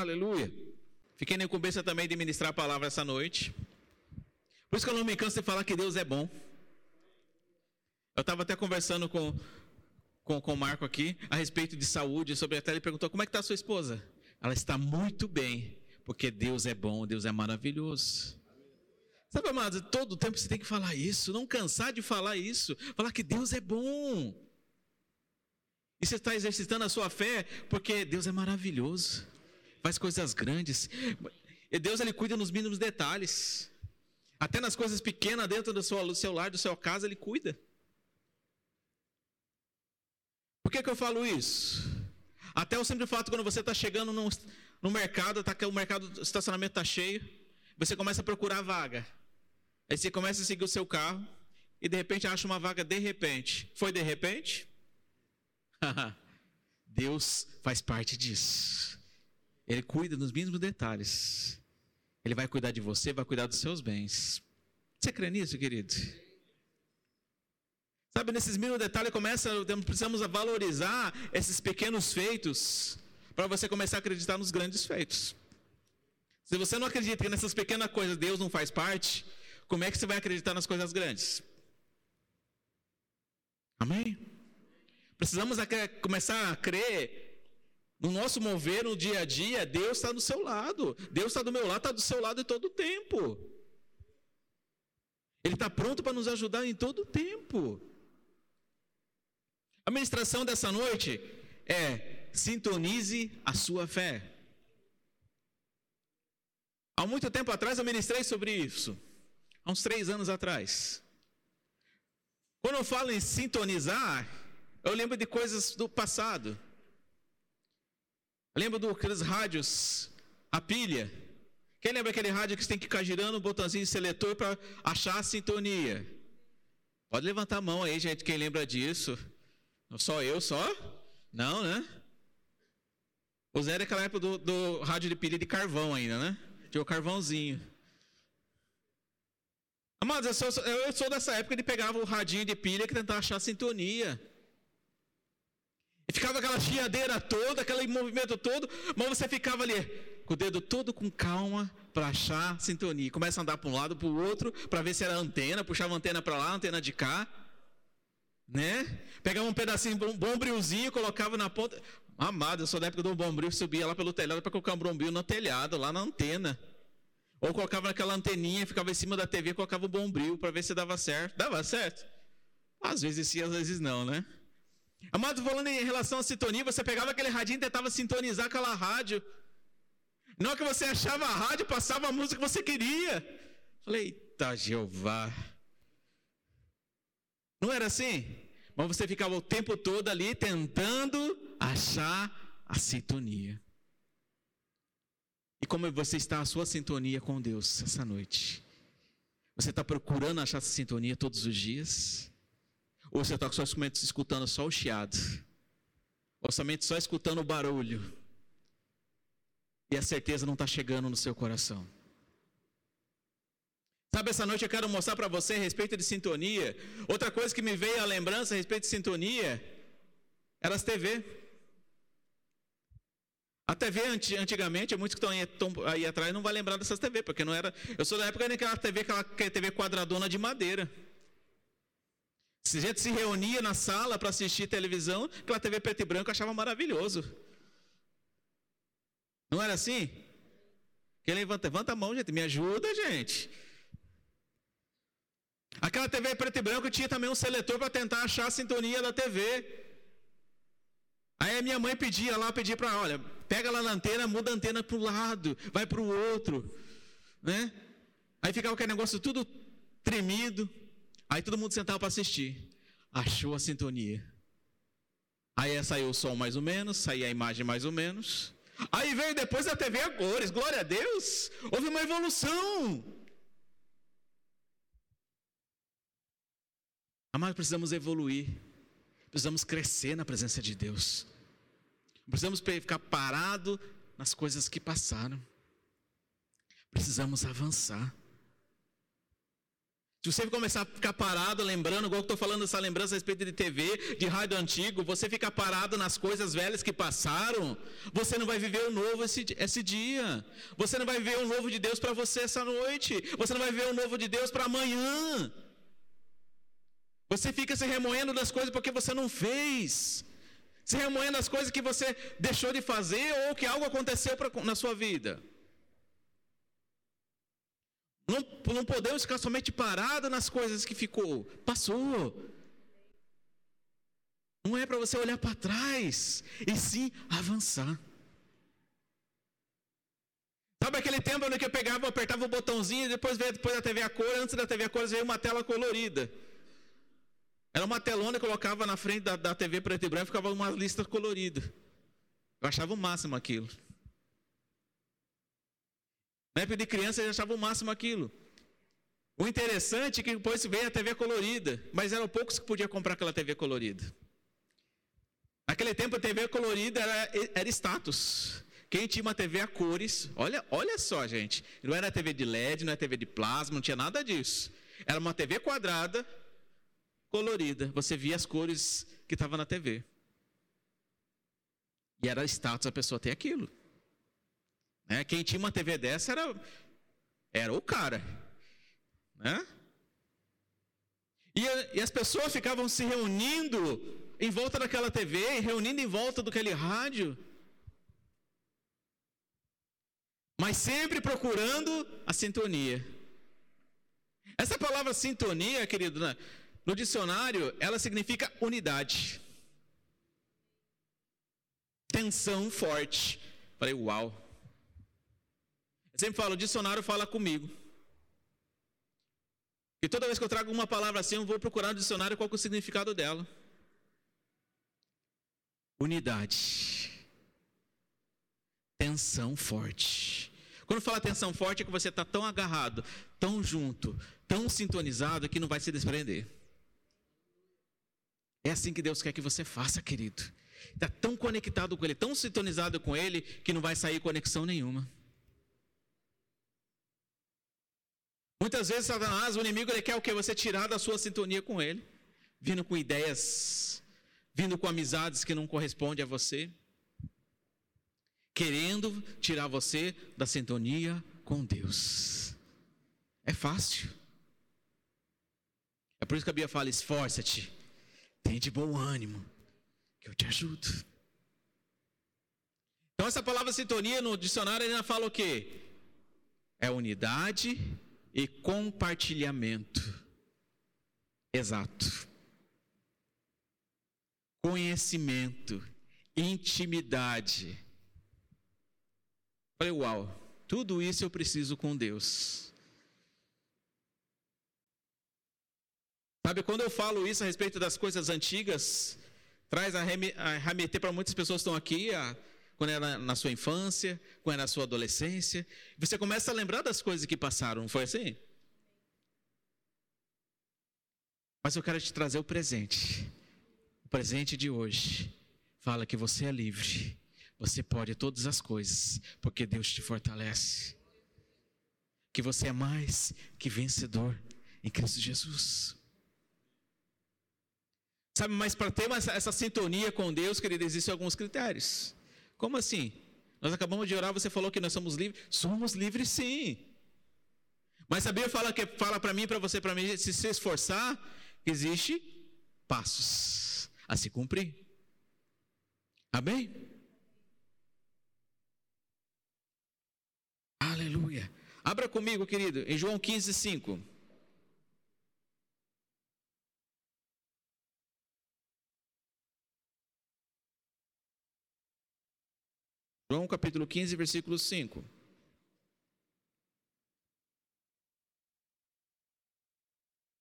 Aleluia. Fiquei na incumbência também de ministrar a palavra essa noite. Por isso que eu não me canso de falar que Deus é bom. Eu estava até conversando com, com, com o Marco aqui a respeito de saúde, sobre até ele perguntou como é que está a sua esposa. Ela está muito bem, porque Deus é bom, Deus é maravilhoso. Sabe, amado, todo tempo você tem que falar isso, não cansar de falar isso, falar que Deus é bom. E você está exercitando a sua fé porque Deus é maravilhoso, faz coisas grandes. E Deus ele cuida nos mínimos detalhes, até nas coisas pequenas dentro do seu, seu lar, do seu casa, ele cuida. Por que, que eu falo isso? Até o simples fato quando você está chegando no, no mercado, tá, o mercado, o estacionamento está cheio, você começa a procurar vaga. Aí você começa a seguir o seu carro e de repente acha uma vaga de repente. Foi de repente? Deus faz parte disso. Ele cuida nos mínimos detalhes. Ele vai cuidar de você, vai cuidar dos seus bens. Você crê nisso, querido? Sabe, nesses mínimos detalhes começa, precisamos valorizar esses pequenos feitos para você começar a acreditar nos grandes feitos. Se você não acredita que nessas pequenas coisas Deus não faz parte, como é que você vai acreditar nas coisas grandes? Amém? Precisamos começar a crer no nosso mover no dia a dia. Deus está do seu lado, Deus está do meu lado, está do seu lado em todo o tempo. Ele está pronto para nos ajudar em todo o tempo. A ministração dessa noite é: sintonize a sua fé. Há muito tempo atrás eu ministrei sobre isso há uns três anos atrás. Quando eu falo em sintonizar, eu lembro de coisas do passado. Eu lembro daqueles rádios, a pilha. Quem lembra aquele rádio que você tem que ficar girando o botãozinho de seletor para achar a sintonia? Pode levantar a mão aí, gente, quem lembra disso. Não só eu, só? Não, né? O Zé era aquela época do, do rádio de pilha de carvão ainda, né? Tinha o carvãozinho. Amados, eu sou, eu sou dessa época de pegava o radinho de pilha que tentava achar sintonia. E ficava aquela chiadeira toda, aquele movimento todo, mas você ficava ali, com o dedo todo com calma, para achar sintonia. Começa a andar para um lado, para o outro, para ver se era antena, puxava a antena para lá, antena de cá. Né? Pegava um pedacinho, um bombrilzinho, colocava na ponta. Amado, eu sou da época do bombril, subia lá pelo telhado para colocar um bombril no telhado, lá na antena. Ou colocava naquela anteninha, ficava em cima da TV, colocava o bombril para ver se dava certo. Dava certo? Às vezes sim, às vezes não, né? Amado, falando em relação à sintonia, você pegava aquele radinho e tentava sintonizar aquela rádio. Não é que você achava a rádio, passava a música que você queria. Falei, eita Jeová. Não era assim? Mas você ficava o tempo todo ali tentando achar a sintonia. E como você está a sua sintonia com Deus essa noite? Você está procurando achar essa sintonia todos os dias? Ou você está somente escutando só o chiado? Ou somente só escutando o barulho? E a certeza não está chegando no seu coração? Sabe, essa noite eu quero mostrar para você a respeito de sintonia. Outra coisa que me veio à lembrança a respeito de sintonia era as TV. A TV antigamente, muitos que estão aí, aí atrás não vão lembrar dessas TV, porque não era. Eu sou da época daquela TV, aquela TV quadradona de madeira. Se a gente se reunia na sala para assistir televisão, aquela TV preto e branco achava maravilhoso. Não era assim? Quem levanta? Levanta a mão, gente. Me ajuda, gente. Aquela TV preto e branco tinha também um seletor para tentar achar a sintonia da TV. Aí a minha mãe pedia lá, pedia para, olha, pega lá na antena, muda a antena para o lado, vai para o outro, né? Aí ficava aquele negócio tudo tremido. Aí todo mundo sentava para assistir. Achou a sintonia. Aí saiu o som mais ou menos, saía a imagem mais ou menos. Aí veio depois a TV a cores, glória a Deus. Houve uma evolução. Mas precisamos evoluir. Precisamos crescer na presença de Deus. Precisamos ficar parado nas coisas que passaram. Precisamos avançar. Se você começar a ficar parado, lembrando, igual eu estou falando essa lembrança a respeito de TV, de rádio antigo, você fica parado nas coisas velhas que passaram, você não vai viver o novo esse, esse dia. Você não vai viver o novo de Deus para você essa noite. Você não vai viver o novo de Deus para amanhã. Você fica se remoendo das coisas porque você não fez. Se remoendo das coisas que você deixou de fazer ou que algo aconteceu pra, na sua vida. Não, não podemos ficar somente parados nas coisas que ficou. Passou. Não é para você olhar para trás, e sim avançar. Sabe aquele tempo onde eu pegava, apertava o botãozinho e depois veio depois da TV a cor, antes da TV a cor veio uma tela colorida. Era uma telona que colocava na frente da, da TV preto e branco e ficava uma lista colorida. Eu achava o máximo aquilo. Na época de criança eu achava o máximo aquilo. O interessante é que depois veio a TV colorida, mas eram poucos que podiam comprar aquela TV colorida. Naquele tempo a TV colorida era, era status. Quem tinha uma TV a cores, olha, olha só, gente, não era TV de LED, não era TV de plasma, não tinha nada disso. Era uma TV quadrada, colorida. Você via as cores que estavam na TV. E era status a pessoa ter aquilo. Né? Quem tinha uma TV dessa era, era o cara. Né? E, e as pessoas ficavam se reunindo em volta daquela TV, reunindo em volta daquele rádio. Mas sempre procurando a sintonia. Essa palavra sintonia, querido, no dicionário, ela significa unidade. Tensão forte. Falei, uau. Eu sempre falo, o dicionário fala comigo. E toda vez que eu trago uma palavra assim, eu vou procurar no dicionário qual é o significado dela. Unidade. Tensão forte. Quando fala tensão forte, é que você está tão agarrado, tão junto, tão sintonizado que não vai se desprender. É assim que Deus quer que você faça, querido. Está tão conectado com Ele, tão sintonizado com Ele, que não vai sair conexão nenhuma. Muitas vezes, Satanás, o inimigo, ele quer o que? Você tirar da sua sintonia com ele, vindo com ideias, vindo com amizades que não correspondem a você, querendo tirar você da sintonia com Deus. É fácil. É por isso que a Bíblia fala: esforça-te, tem de bom ânimo, que eu te ajudo. Então, essa palavra sintonia no dicionário ainda fala o quê? É unidade e compartilhamento. Exato. Conhecimento, intimidade. Falei, uau, tudo isso eu preciso com Deus. Sabe, quando eu falo isso a respeito das coisas antigas, traz a remeter para muitas pessoas que estão aqui, a quando era na sua infância, quando era na sua adolescência. Você começa a lembrar das coisas que passaram, não foi assim? Mas eu quero te trazer o presente. O presente de hoje fala que você é livre. Você pode todas as coisas, porque Deus te fortalece. Que você é mais que vencedor em Cristo Jesus. Sabe, mas para ter essa, essa sintonia com Deus, querido, existem alguns critérios. Como assim? Nós acabamos de orar, você falou que nós somos livres. Somos livres sim. Mas a Bíblia fala que fala para mim, para você, para mim, se se esforçar, existe passos a se cumprir. Amém? Aleluia. Abra comigo, querido, em João 15, 5. João capítulo 15, versículo 5.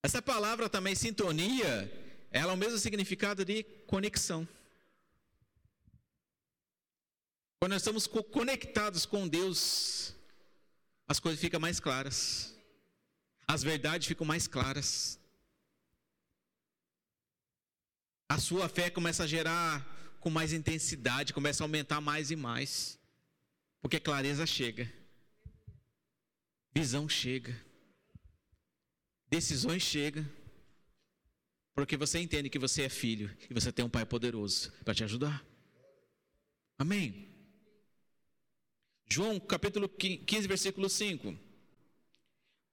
Essa palavra também, sintonia, ela é o mesmo significado de conexão. Quando nós estamos conectados com Deus, as coisas ficam mais claras, as verdades ficam mais claras, a sua fé começa a gerar com mais intensidade, começa a aumentar mais e mais. Porque clareza chega. Visão chega. decisões chegam, porque você entende que você é filho e você tem um pai poderoso para te ajudar. Amém. João capítulo 15, versículo 5.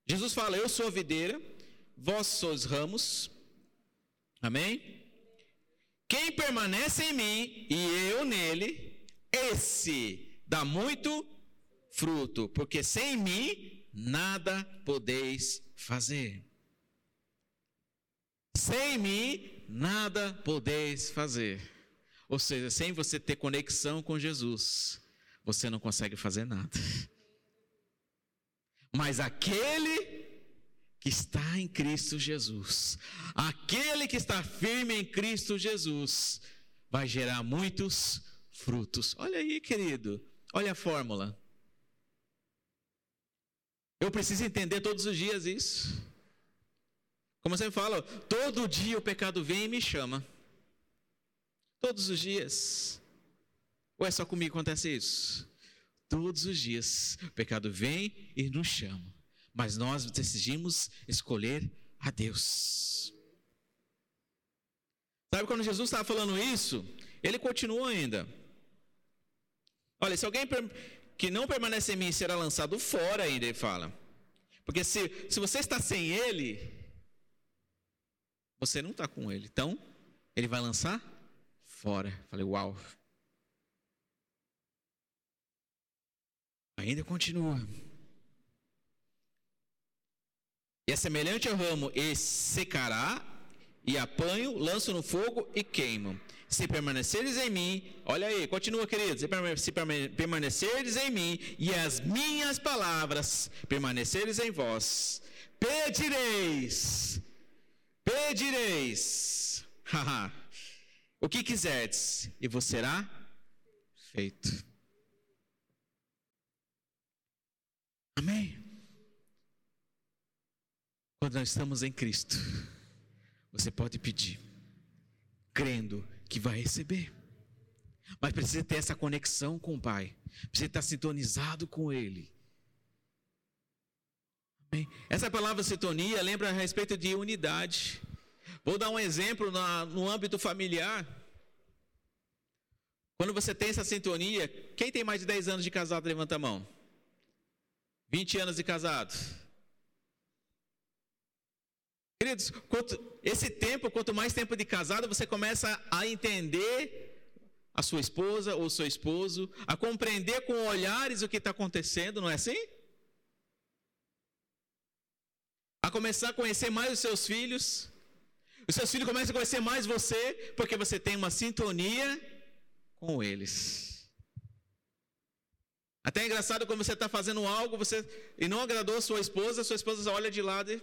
Jesus fala: Eu sou a videira, vós sois ramos. Amém? Quem permanece em mim e eu nele, esse dá muito fruto, porque sem mim nada podeis fazer. Sem mim nada podeis fazer. Ou seja, sem você ter conexão com Jesus, você não consegue fazer nada. Mas aquele que está em Cristo Jesus, aquele que está firme em Cristo Jesus, vai gerar muitos frutos. Olha aí, querido, olha a fórmula. Eu preciso entender todos os dias isso. Como você fala, todo dia o pecado vem e me chama. Todos os dias. Ou é só comigo que acontece isso? Todos os dias o pecado vem e nos chama. Mas nós decidimos escolher a Deus. Sabe quando Jesus estava falando isso? Ele continua ainda. Olha, se alguém que não permanece em mim será lançado fora, ainda ele fala. Porque se, se você está sem ele, você não está com ele. Então, ele vai lançar fora. Falei, uau. Ainda continua. E é semelhante ao ramo, e secará, e apanho, lanço no fogo e queimo. Se permaneceres em mim, olha aí, continua, querido. Se permaneceres em mim e as minhas palavras permaneceres em vós, pedireis, pedireis, o que quiserdes, e vos será feito. Amém. Quando nós estamos em Cristo, você pode pedir, crendo que vai receber. Mas precisa ter essa conexão com o Pai, precisa estar sintonizado com Ele. Amém? Essa palavra sintonia lembra a respeito de unidade. Vou dar um exemplo na, no âmbito familiar. Quando você tem essa sintonia, quem tem mais de 10 anos de casado, levanta a mão. 20 anos de casado. Queridos, quanto, esse tempo, quanto mais tempo de casado, você começa a entender a sua esposa ou seu esposo, a compreender com olhares o que está acontecendo, não é assim? A começar a conhecer mais os seus filhos. Os seus filhos começam a conhecer mais você, porque você tem uma sintonia com eles. Até é engraçado quando você está fazendo algo você, e não agradou a sua esposa, sua esposa olha de lado e.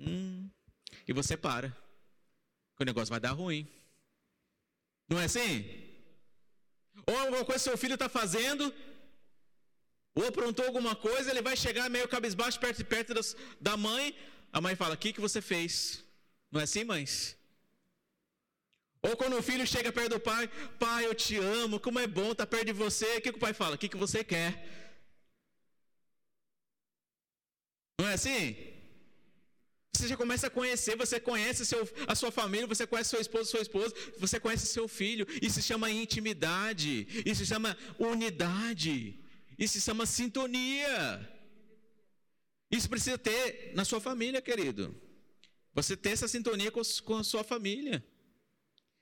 Hum, e você para. Que o negócio vai dar ruim. Não é assim? Ou alguma coisa seu filho está fazendo, ou aprontou alguma coisa, ele vai chegar meio cabisbaixo perto, perto das, da mãe. A mãe fala: O que, que você fez? Não é assim, mães? Ou quando o filho chega perto do pai, pai, eu te amo, como é bom estar perto de você. O que, que o pai fala? O que, que você quer? Não é assim? Você já começa a conhecer, você conhece seu, a sua família, você conhece seu esposo, sua esposa, você conhece seu filho. Isso se chama intimidade, isso se chama unidade, isso se chama sintonia. Isso precisa ter na sua família, querido. Você ter essa sintonia com, com a sua família.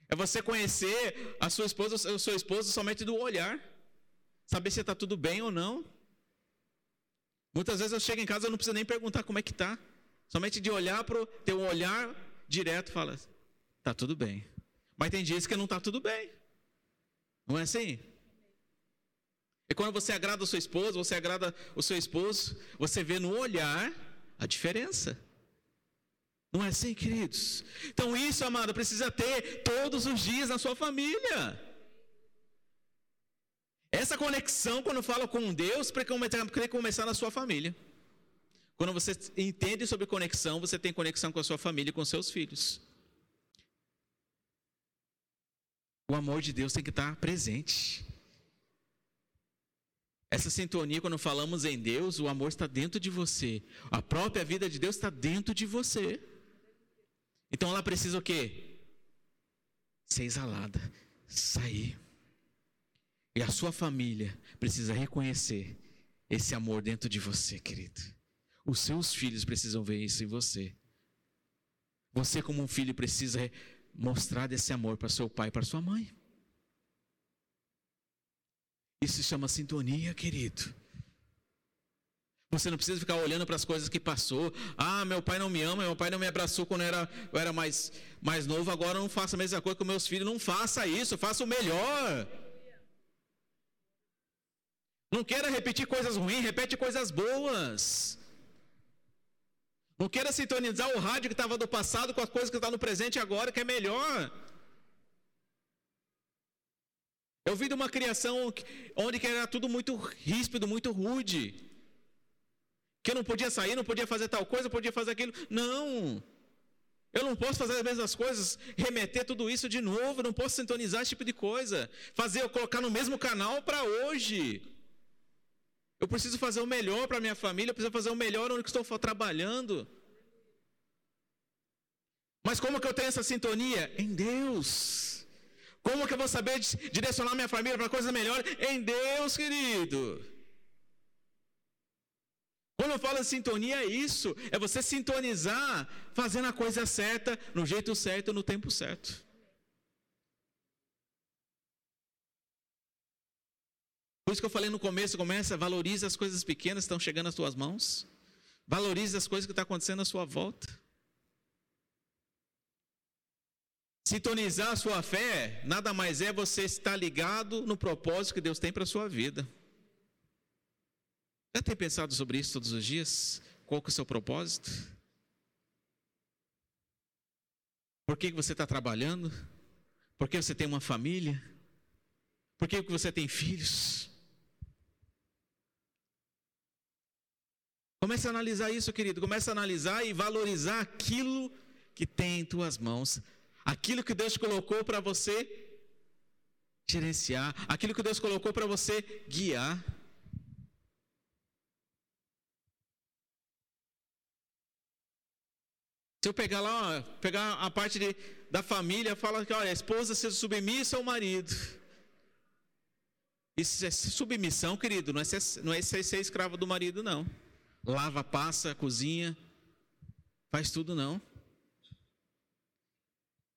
É você conhecer a sua esposa, o seu esposo somente do olhar. Saber se está tudo bem ou não. Muitas vezes eu chego em casa e não preciso nem perguntar como é que está. Somente de olhar para ter um olhar direto fala, está tudo bem. Mas tem dias que não está tudo bem. Não é assim? E quando você agrada a sua esposa, você agrada o seu esposo, você vê no olhar a diferença. Não é assim, queridos? Então, isso, amado, precisa ter todos os dias na sua família. Essa conexão, quando fala com Deus, precisa começar na sua família. Quando você entende sobre conexão, você tem conexão com a sua família e com seus filhos. O amor de Deus tem que estar presente. Essa sintonia, quando falamos em Deus, o amor está dentro de você. A própria vida de Deus está dentro de você. Então ela precisa o quê? Ser exalada, sair. E a sua família precisa reconhecer esse amor dentro de você, querido. Os seus filhos precisam ver isso em você. Você, como um filho, precisa mostrar desse amor para seu pai e para sua mãe. Isso se chama sintonia, querido. Você não precisa ficar olhando para as coisas que passou. Ah, meu pai não me ama, meu pai não me abraçou quando eu era, eu era mais, mais novo, agora eu não faço a mesma coisa com meus filhos. Não faça isso, faça o melhor. Não queira repetir coisas ruins, repete coisas boas. Não queira sintonizar o rádio que estava do passado com as coisas que está no presente agora, que é melhor. Eu vi de uma criação onde era tudo muito ríspido, muito rude. Que eu não podia sair, não podia fazer tal coisa, podia fazer aquilo. Não. Eu não posso fazer as mesmas coisas, remeter tudo isso de novo, não posso sintonizar esse tipo de coisa. Fazer eu colocar no mesmo canal para hoje. Eu preciso fazer o melhor para minha família, eu preciso fazer o melhor onde estou trabalhando. Mas como que eu tenho essa sintonia? Em Deus. Como que eu vou saber direcionar minha família para coisas melhores? Em Deus, querido. Quando eu falo sintonia, é isso. É você sintonizar, fazendo a coisa certa, no jeito certo, no tempo certo. Por isso que eu falei no começo, começa, valorize as coisas pequenas que estão chegando às tuas mãos. Valorize as coisas que estão acontecendo à sua volta. Sintonizar a sua fé nada mais é você estar ligado no propósito que Deus tem para a sua vida. Já tem pensado sobre isso todos os dias? Qual que é o seu propósito? Por que você está trabalhando? Por que você tem uma família? Por que você tem filhos? Comece a analisar isso, querido. Comece a analisar e valorizar aquilo que tem em tuas mãos aquilo que Deus colocou para você gerenciar, aquilo que Deus colocou para você guiar. Se eu pegar lá, ó, pegar a parte de, da família, fala que olha, a esposa seja submissa ao marido. Isso é submissão, querido, não é ser, não é ser, ser escravo do marido, não. Lava, passa, cozinha, faz tudo, não.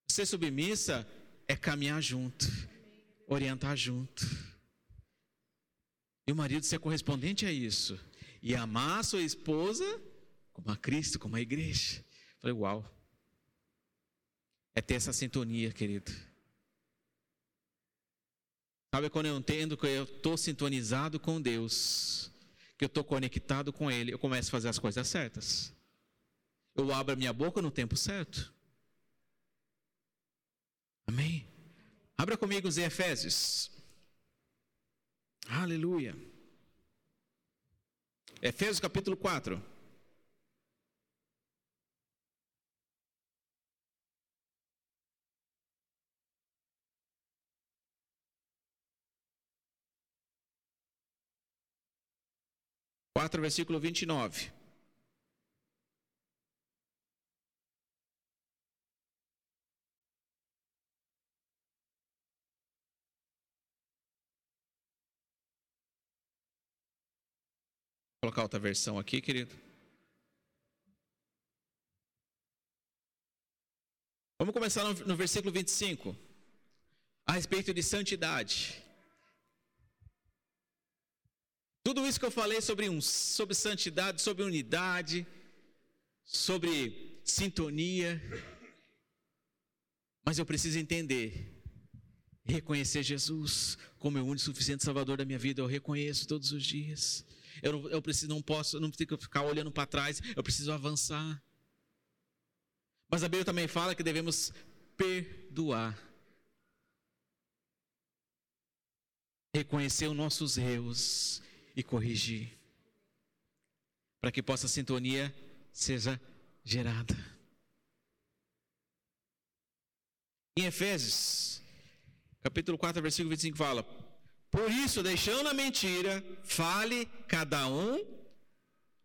Ser submissa é caminhar junto, orientar junto. E o marido ser correspondente a isso. E amar a sua esposa como a Cristo, como a igreja. falei, uau. É ter essa sintonia, querido. Sabe quando eu entendo que eu estou sintonizado com Deus, que eu estou conectado com Ele, eu começo a fazer as coisas certas. Eu abro a minha boca no tempo certo. Amém? Abra comigo os Efésios. Aleluia. Efésios capítulo 4. Quatro, versículo vinte e nove. colocar outra versão aqui, querido. Vamos começar no, no versículo 25. A respeito de santidade. Tudo isso que eu falei sobre, um, sobre santidade, sobre unidade, sobre sintonia. Mas eu preciso entender, reconhecer Jesus como o único suficiente Salvador da minha vida. Eu reconheço todos os dias. Eu, não, eu preciso, não posso, não preciso ficar olhando para trás, eu preciso avançar. Mas a Bíblia também fala que devemos perdoar. Reconhecer os nossos erros e corrigir. Para que possa sintonia seja gerada. Em Efésios, capítulo 4, versículo 25 fala: Por isso, deixando a mentira, fale cada um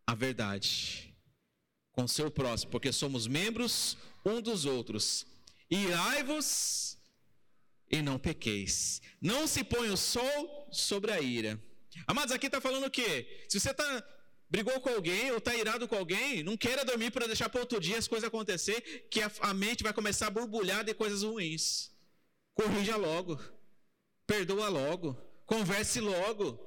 a verdade com seu próximo, porque somos membros um dos outros. Irai-vos e não pequeis. Não se põe o sol sobre a ira. Amados, aqui está falando o quê? Se você está brigou com alguém ou está irado com alguém, não queira dormir para deixar para outro dia as coisas acontecer, que a, a mente vai começar a borbulhar de coisas ruins. Corrija logo, perdoa logo, converse logo.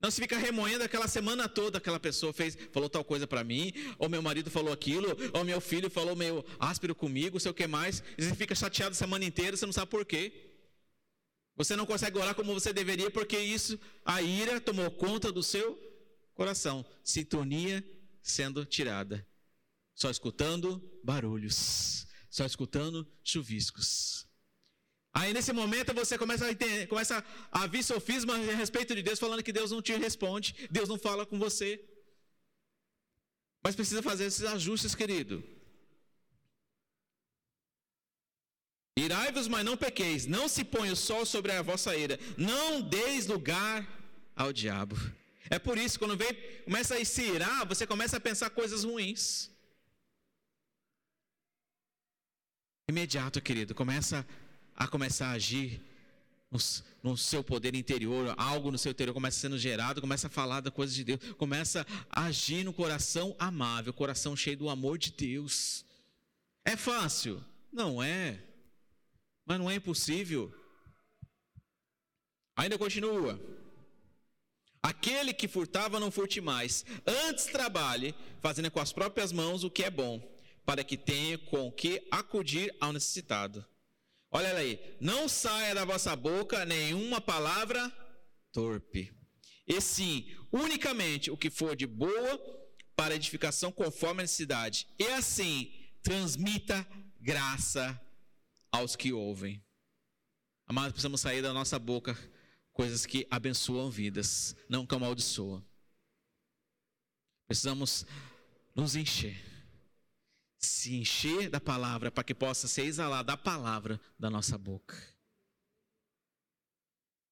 Não se fica remoendo aquela semana toda aquela pessoa fez, falou tal coisa para mim, ou meu marido falou aquilo, ou meu filho falou meio áspero comigo, sei o que mais. E você fica chateado a semana inteira, você não sabe por quê. Você não consegue orar como você deveria, porque isso, a ira tomou conta do seu coração. Sintonia sendo tirada. Só escutando barulhos, só escutando chuviscos. Aí nesse momento você começa a, entender, começa a vir sofisma a respeito de Deus, falando que Deus não te responde, Deus não fala com você. Mas precisa fazer esses ajustes, querido. Irai-vos, mas não pequeis, não se põe o sol sobre a vossa ira, não deis lugar ao diabo. É por isso, quando vem, começa a se irar, você começa a pensar coisas ruins. Imediato, querido, começa a começar a agir no, no, seu poder interior, algo no seu interior começa sendo gerado, começa a falar da coisa de Deus, começa a agir no coração amável, coração cheio do amor de Deus. É fácil? Não é. Mas não é impossível. Ainda continua. Aquele que furtava, não furte mais. Antes trabalhe, fazendo com as próprias mãos o que é bom, para que tenha com que acudir ao necessitado. Olha aí, não saia da vossa boca nenhuma palavra torpe. E sim, unicamente o que for de boa para edificação conforme a necessidade. E assim, transmita graça aos que ouvem. Amados, precisamos sair da nossa boca coisas que abençoam vidas, não que amaldiçoam. Precisamos nos encher se encher da palavra para que possa ser exalada a palavra da nossa boca.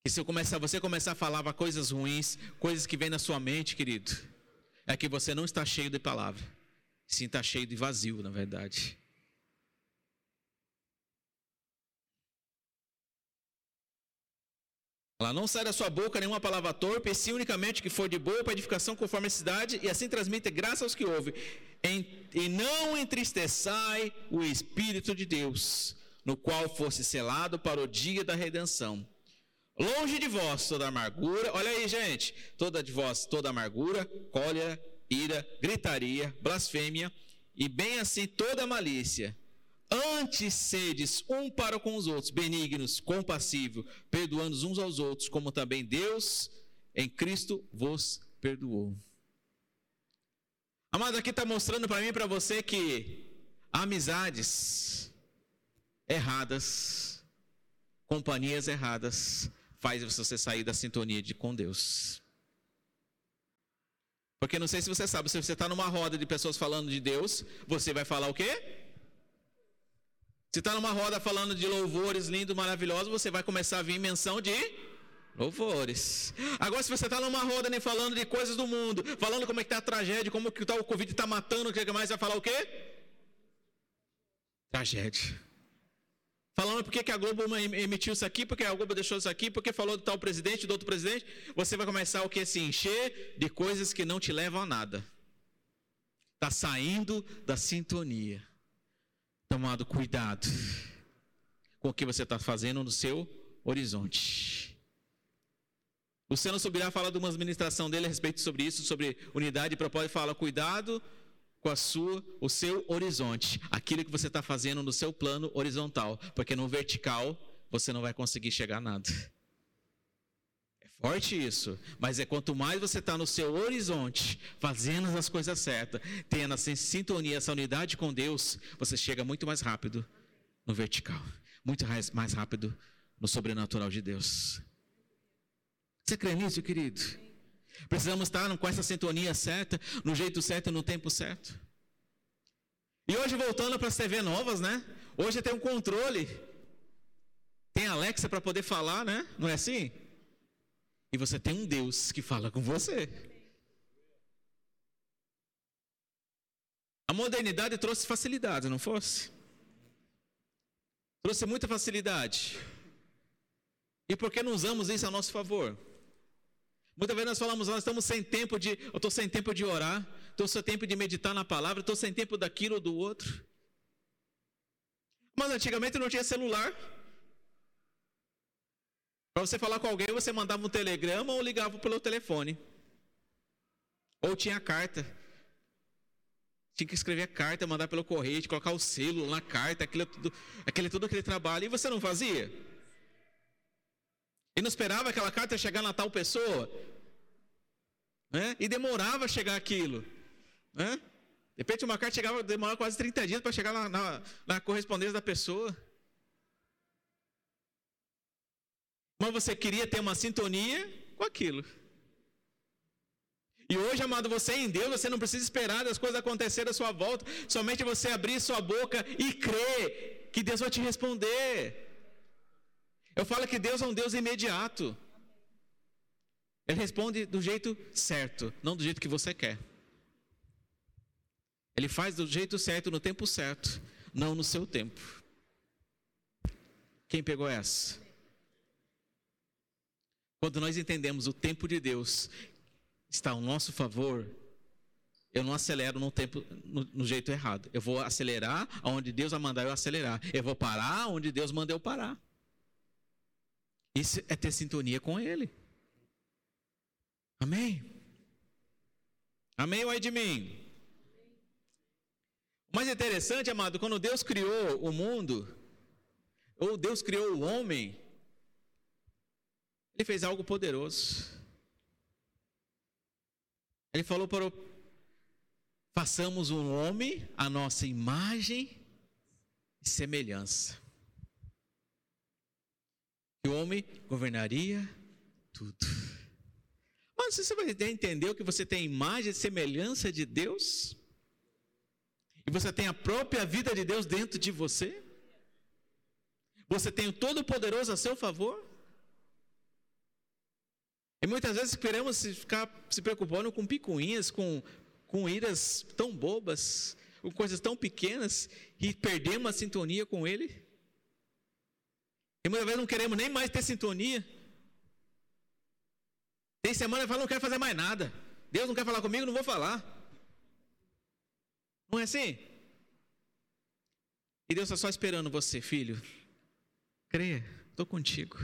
E se eu começar, você começar a falar coisas ruins, coisas que vêm na sua mente, querido, é que você não está cheio de palavra. Sim, está cheio de vazio, na verdade. Ela não sai da sua boca nenhuma palavra torpe, e sim unicamente que for de boa para edificação conforme a cidade, e assim transmite graça aos que ouvem. E não entristeçai o Espírito de Deus, no qual fosse selado para o dia da redenção. Longe de vós toda amargura, olha aí, gente, toda de vós toda amargura, cólera, ira, gritaria, blasfêmia, e bem assim toda malícia Antes sedes um para com os outros, benignos, compassivos, perdoando uns aos outros, como também Deus em Cristo vos perdoou. Amado, aqui está mostrando para mim e para você que amizades erradas, companhias erradas, faz você sair da sintonia de com Deus. Porque não sei se você sabe, se você está numa roda de pessoas falando de Deus, você vai falar o quê? Se está numa roda falando de louvores lindos, maravilhosos, você vai começar a vir menção de louvores. Agora, se você está numa roda nem falando de coisas do mundo, falando como é que está a tragédia, como que tá, o Covid está matando, o que mais vai falar o quê? Tragédia. Falando por que a Globo emitiu isso aqui, porque a Globo deixou isso aqui, porque falou de tal presidente, do outro presidente, você vai começar o que? Se encher de coisas que não te levam a nada. Está saindo da sintonia tomado cuidado com o que você está fazendo no seu horizonte. Luciano Subirá fala de uma administração dele a respeito sobre isso, sobre unidade e propósito, fala cuidado com a sua, o seu horizonte, aquilo que você está fazendo no seu plano horizontal, porque no vertical você não vai conseguir chegar a nada. Forte isso, mas é quanto mais você está no seu horizonte, fazendo as coisas certas, tendo essa sintonia, essa unidade com Deus, você chega muito mais rápido no vertical, muito mais rápido no sobrenatural de Deus. Você crê nisso, querido? Precisamos estar com essa sintonia certa, no jeito certo no tempo certo. E hoje, voltando para as TV novas, né? Hoje tem um controle tem Alexa para poder falar, né? Não é assim? E você tem um Deus que fala com você. A modernidade trouxe facilidade, não fosse? Trouxe muita facilidade. E por que não usamos isso a nosso favor? Muitas vezes nós falamos, nós estamos sem tempo de, eu estou sem tempo de orar, estou sem tempo de meditar na palavra, estou sem tempo daquilo ou do outro. Mas antigamente não tinha celular. Para você falar com alguém, você mandava um telegrama ou ligava pelo telefone. Ou tinha carta. Tinha que escrever a carta, mandar pelo correio, colocar o selo na carta, aquele, tudo, aquele, tudo aquele trabalho. E você não fazia? E não esperava aquela carta chegar na tal pessoa? Né? E demorava chegar aquilo. Né? De repente uma carta chegava, demorava quase 30 dias para chegar na, na, na correspondência da pessoa. Mas você queria ter uma sintonia com aquilo. E hoje, amado, você é em Deus, você não precisa esperar as coisas acontecerem à sua volta, somente você abrir sua boca e crer que Deus vai te responder. Eu falo que Deus é um Deus imediato. Ele responde do jeito certo, não do jeito que você quer. Ele faz do jeito certo, no tempo certo, não no seu tempo. Quem pegou essa? Quando nós entendemos o tempo de Deus está ao nosso favor, eu não acelero no tempo no, no, jeito errado. Eu vou acelerar onde Deus vai mandar eu acelerar. Eu vou parar onde Deus manda eu parar. Isso é ter sintonia com Ele. Amém? Amém ou é de mim? O mais interessante, amado, quando Deus criou o mundo, ou Deus criou o homem, ele fez algo poderoso. Ele falou para o façamos um homem a nossa imagem e semelhança. Que o homem governaria tudo. Mas você vai entender que você tem imagem e semelhança de Deus? E você tem a própria vida de Deus dentro de você? Você tem o Todo-Poderoso a seu favor? E muitas vezes queremos ficar se preocupando com picuinhas, com, com iras tão bobas, com coisas tão pequenas, e perdemos a sintonia com Ele. E muitas vezes não queremos nem mais ter sintonia. Tem semana que fala, não quero fazer mais nada. Deus não quer falar comigo, não vou falar. Não é assim? E Deus está só esperando você, filho. Creia, estou contigo.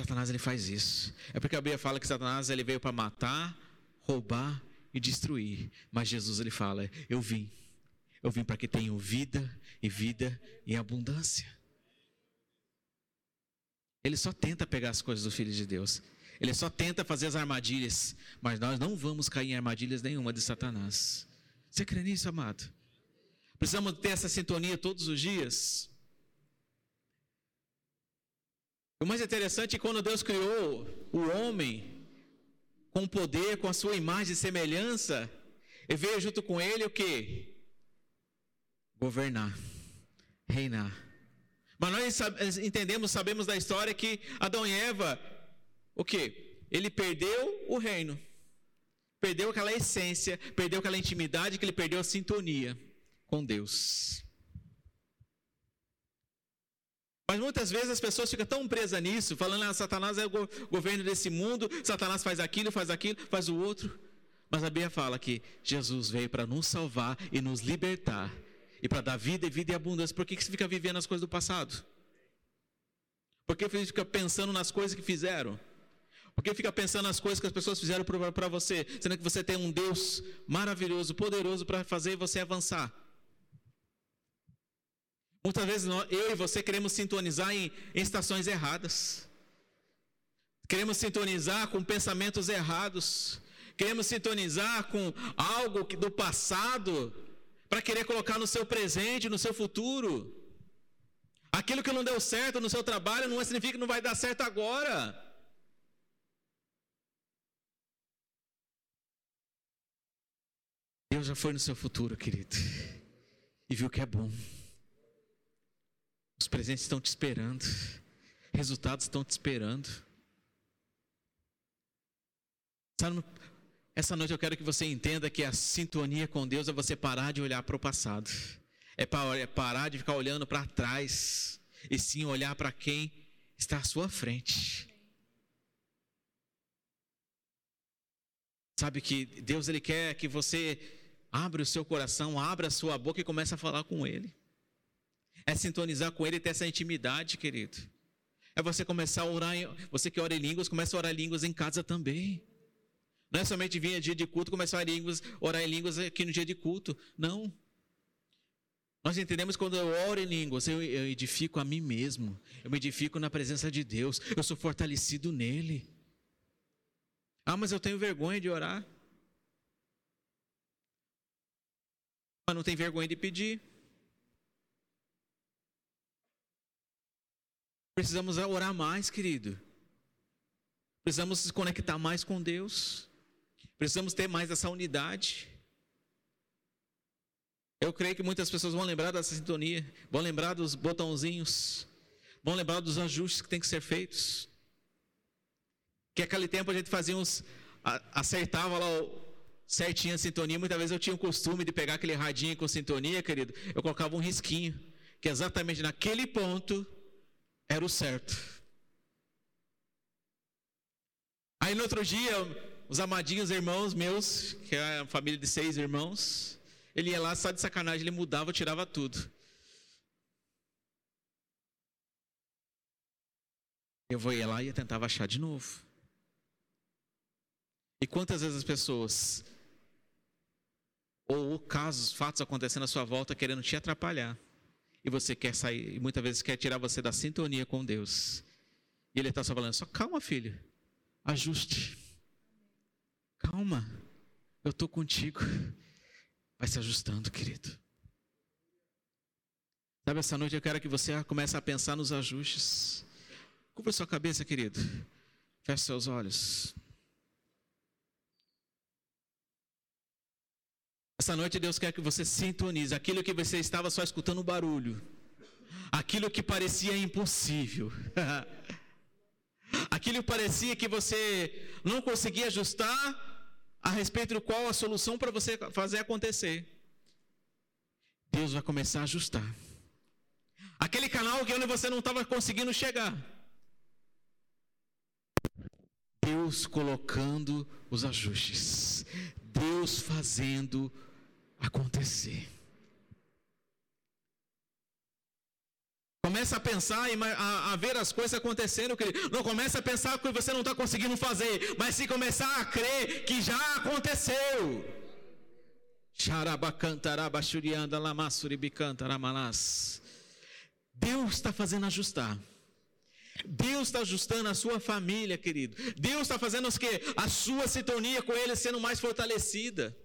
Satanás ele faz isso. É porque a Bíblia fala que Satanás ele veio para matar, roubar e destruir. Mas Jesus ele fala: Eu vim. Eu vim para que tenham vida e vida em abundância. Ele só tenta pegar as coisas do Filho de Deus. Ele só tenta fazer as armadilhas. Mas nós não vamos cair em armadilhas nenhuma de Satanás. Você crê nisso, amado? Precisamos ter essa sintonia todos os dias. O mais interessante é quando Deus criou o homem com poder, com a sua imagem e semelhança, e veio junto com ele o que? Governar, reinar. Mas nós entendemos, sabemos da história que Adão e Eva, o que? Ele perdeu o reino, perdeu aquela essência, perdeu aquela intimidade, que ele perdeu a sintonia com Deus. Mas muitas vezes as pessoas ficam tão presas nisso, falando, ah, Satanás é o governo desse mundo, Satanás faz aquilo, faz aquilo, faz o outro. Mas a Bíblia fala que Jesus veio para nos salvar e nos libertar, e para dar vida e vida e abundância. Por que, que você fica vivendo as coisas do passado? Por que você fica pensando nas coisas que fizeram? Por que fica pensando nas coisas que as pessoas fizeram para você, sendo que você tem um Deus maravilhoso, poderoso para fazer você avançar? Muitas vezes eu e você queremos sintonizar em, em estações erradas. Queremos sintonizar com pensamentos errados. Queremos sintonizar com algo do passado para querer colocar no seu presente, no seu futuro. Aquilo que não deu certo no seu trabalho não significa que não vai dar certo agora. Deus já foi no seu futuro, querido. e viu que é bom. Os presentes estão te esperando, resultados estão te esperando. Essa noite eu quero que você entenda que a sintonia com Deus é você parar de olhar para o passado, é, é parar de ficar olhando para trás, e sim olhar para quem está à sua frente. Sabe que Deus ele quer que você abra o seu coração, abra a sua boca e comece a falar com Ele. É sintonizar com Ele e ter essa intimidade, querido. É você começar a orar, você que ora em línguas, começa a orar em línguas em casa também. Não é somente vir a dia de culto, começar a orar em línguas, orar em línguas aqui no dia de culto. Não. Nós entendemos quando eu oro em línguas, eu, eu edifico a mim mesmo. Eu me edifico na presença de Deus. Eu sou fortalecido nele. Ah, mas eu tenho vergonha de orar. Mas não tem vergonha de pedir. Precisamos orar mais, querido. Precisamos se conectar mais com Deus. Precisamos ter mais essa unidade. Eu creio que muitas pessoas vão lembrar dessa sintonia, vão lembrar dos botãozinhos, vão lembrar dos ajustes que tem que ser feitos. Que aquele tempo a gente fazia uns. acertava lá certinho a sintonia. Muitas vezes eu tinha o costume de pegar aquele radinho com sintonia, querido. Eu colocava um risquinho. Que exatamente naquele ponto era o certo. Aí no outro dia, os amadinhos irmãos meus, que é a família de seis irmãos, ele ia lá só de sacanagem, ele mudava, tirava tudo. Eu vou ir lá e tentava achar de novo. E quantas vezes as pessoas, ou casos, fatos acontecendo à sua volta querendo te atrapalhar, e você quer sair, e muitas vezes quer tirar você da sintonia com Deus. E Ele está só falando: só calma, filho, ajuste. Calma, eu estou contigo. Vai se ajustando, querido. Sabe, essa noite eu quero que você comece a pensar nos ajustes. Cubra sua cabeça, querido. Feche seus olhos. Essa noite Deus quer que você sintonize aquilo que você estava só escutando barulho, aquilo que parecia impossível, aquilo que parecia que você não conseguia ajustar a respeito do qual a solução para você fazer acontecer. Deus vai começar a ajustar. Aquele canal que onde você não estava conseguindo chegar. Deus colocando os ajustes. Deus fazendo acontecer. Começa a pensar e a, a, ver as coisas acontecendo, querido. Não começa a pensar que você não está conseguindo fazer, mas se começar a crer que já aconteceu. Deus está fazendo ajustar. Deus está ajustando a sua família, querido. Deus está fazendo os que a sua sintonia com Ele sendo mais fortalecida.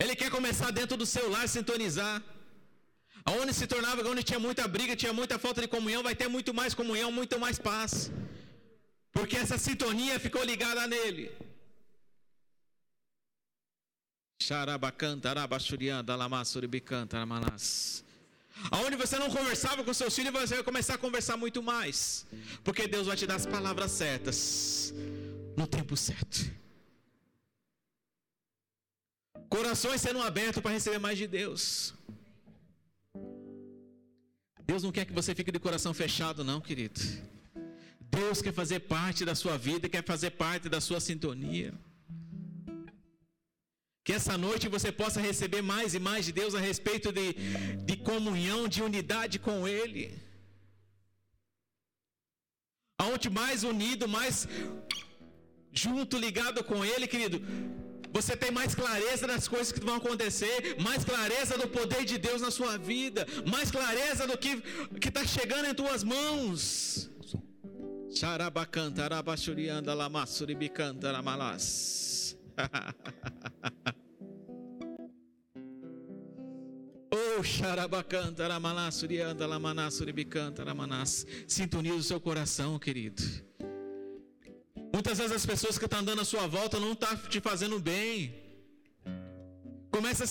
Ele quer começar dentro do seu lar, sintonizar. Aonde se tornava, onde tinha muita briga, tinha muita falta de comunhão, vai ter muito mais comunhão, muito mais paz. Porque essa sintonia ficou ligada nele. Aonde você não conversava com seus filhos, você vai começar a conversar muito mais. Porque Deus vai te dar as palavras certas no tempo certo. Corações sendo abertos para receber mais de Deus. Deus não quer que você fique de coração fechado, não, querido. Deus quer fazer parte da sua vida, quer fazer parte da sua sintonia. Que essa noite você possa receber mais e mais de Deus a respeito de, de comunhão, de unidade com Ele. Aonde mais unido, mais junto, ligado com Ele, querido, você tem mais clareza das coisas que vão acontecer, mais clareza do poder de Deus na sua vida, mais clareza do que está chegando em tuas mãos. Oh, Sintoniza o seu coração, querido. Muitas vezes as pessoas que estão andando à sua volta não estão tá te fazendo bem. Começa a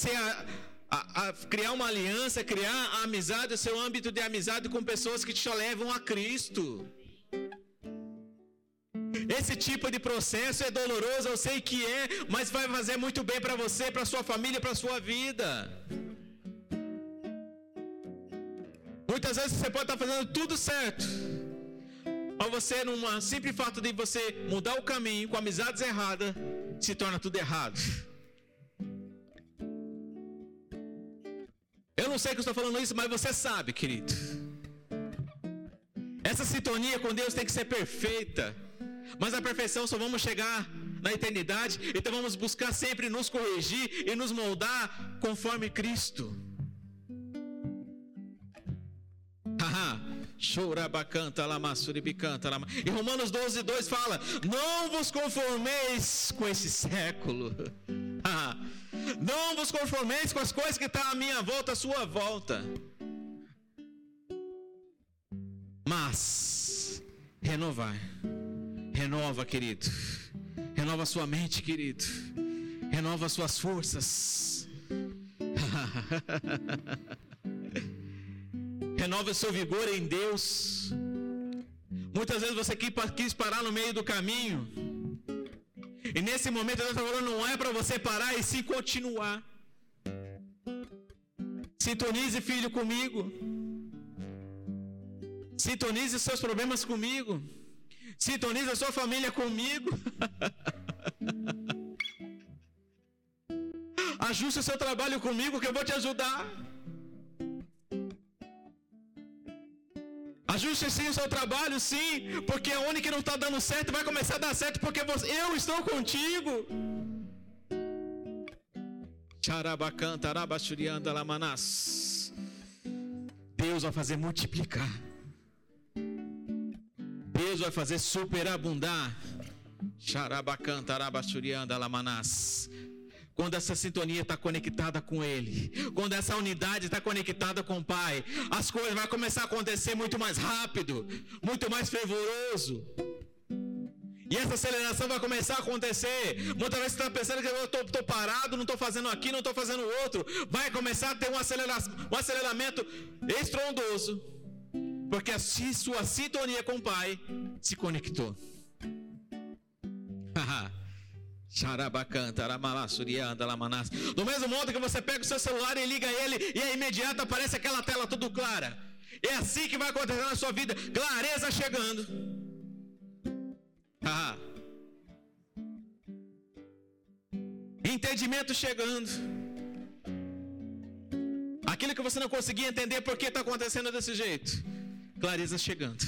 a, a, criar uma aliança, criar a amizade, o seu âmbito de amizade com pessoas que te levam a Cristo. Esse tipo de processo é doloroso, eu sei que é, mas vai fazer muito bem para você, para sua família, para sua vida. Muitas vezes você pode estar fazendo tudo certo, mas você, num simples fato de você mudar o caminho com amizades erradas, se torna tudo errado. Eu não sei que eu estou falando isso, mas você sabe, querido. Essa sintonia com Deus tem que ser perfeita. Mas a perfeição só vamos chegar na eternidade, então vamos buscar sempre nos corrigir e nos moldar conforme Cristo. Chorabacanta lamasuribicanta lama. E Romanos 12, 2 fala: Não vos conformeis com esse século. Não vos conformeis com as coisas que estão à minha volta, à sua volta. Mas renovar. Renova, querido. Renova sua mente, querido. Renova suas forças. Renova seu vigor em Deus. Muitas vezes você quis parar no meio do caminho. E nesse momento Deus está falando, não é para você parar e sim continuar. Sintonize, filho, comigo. Sintonize seus problemas comigo. Sintonize a sua família comigo. Ajuste o seu trabalho comigo que eu vou te ajudar. Ajuste sim o seu trabalho, sim, porque onde que não está dando certo vai começar a dar certo porque você, eu estou contigo. Deus vai fazer multiplicar. Deus vai fazer superabundar. Xarabacantarabaxurianda lamanás quando essa sintonia está conectada com Ele, quando essa unidade está conectada com o Pai, as coisas vão começar a acontecer muito mais rápido, muito mais fervoroso. E essa aceleração vai começar a acontecer. Muitas vezes você está pensando que eu estou parado, não estou fazendo aqui, não estou fazendo outro. Vai começar a ter um, acelera um aceleramento estrondoso. Porque a sua sintonia com o Pai se conectou. Do mesmo modo que você pega o seu celular e liga ele, e é imediato aparece aquela tela tudo clara. É assim que vai acontecer na sua vida. Clareza chegando. Ah. Entendimento chegando. Aquilo que você não conseguia entender por que está acontecendo desse jeito. Clareza chegando.